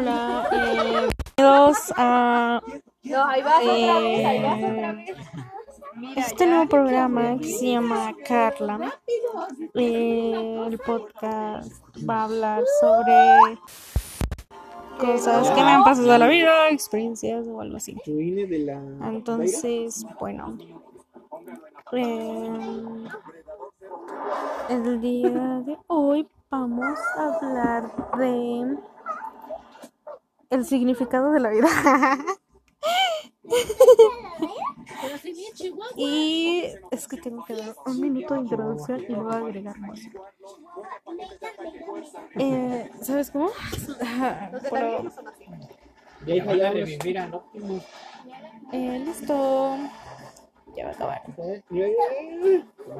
Hola, eh, bienvenidos a No, ahí vas otra vez, ahí vas otra vez. Mira, este ya. nuevo programa que se llama Carla. Eh, el podcast va a hablar sobre cosas que me han pasado en la vida, experiencias o algo así. Entonces, bueno, eh, el día de hoy vamos a hablar de el significado de la vida. y es que tengo que dar un minuto de introducción y luego agregar música. Eh, ¿Sabes cómo? Pero- eh, listo. Ya va a acabar.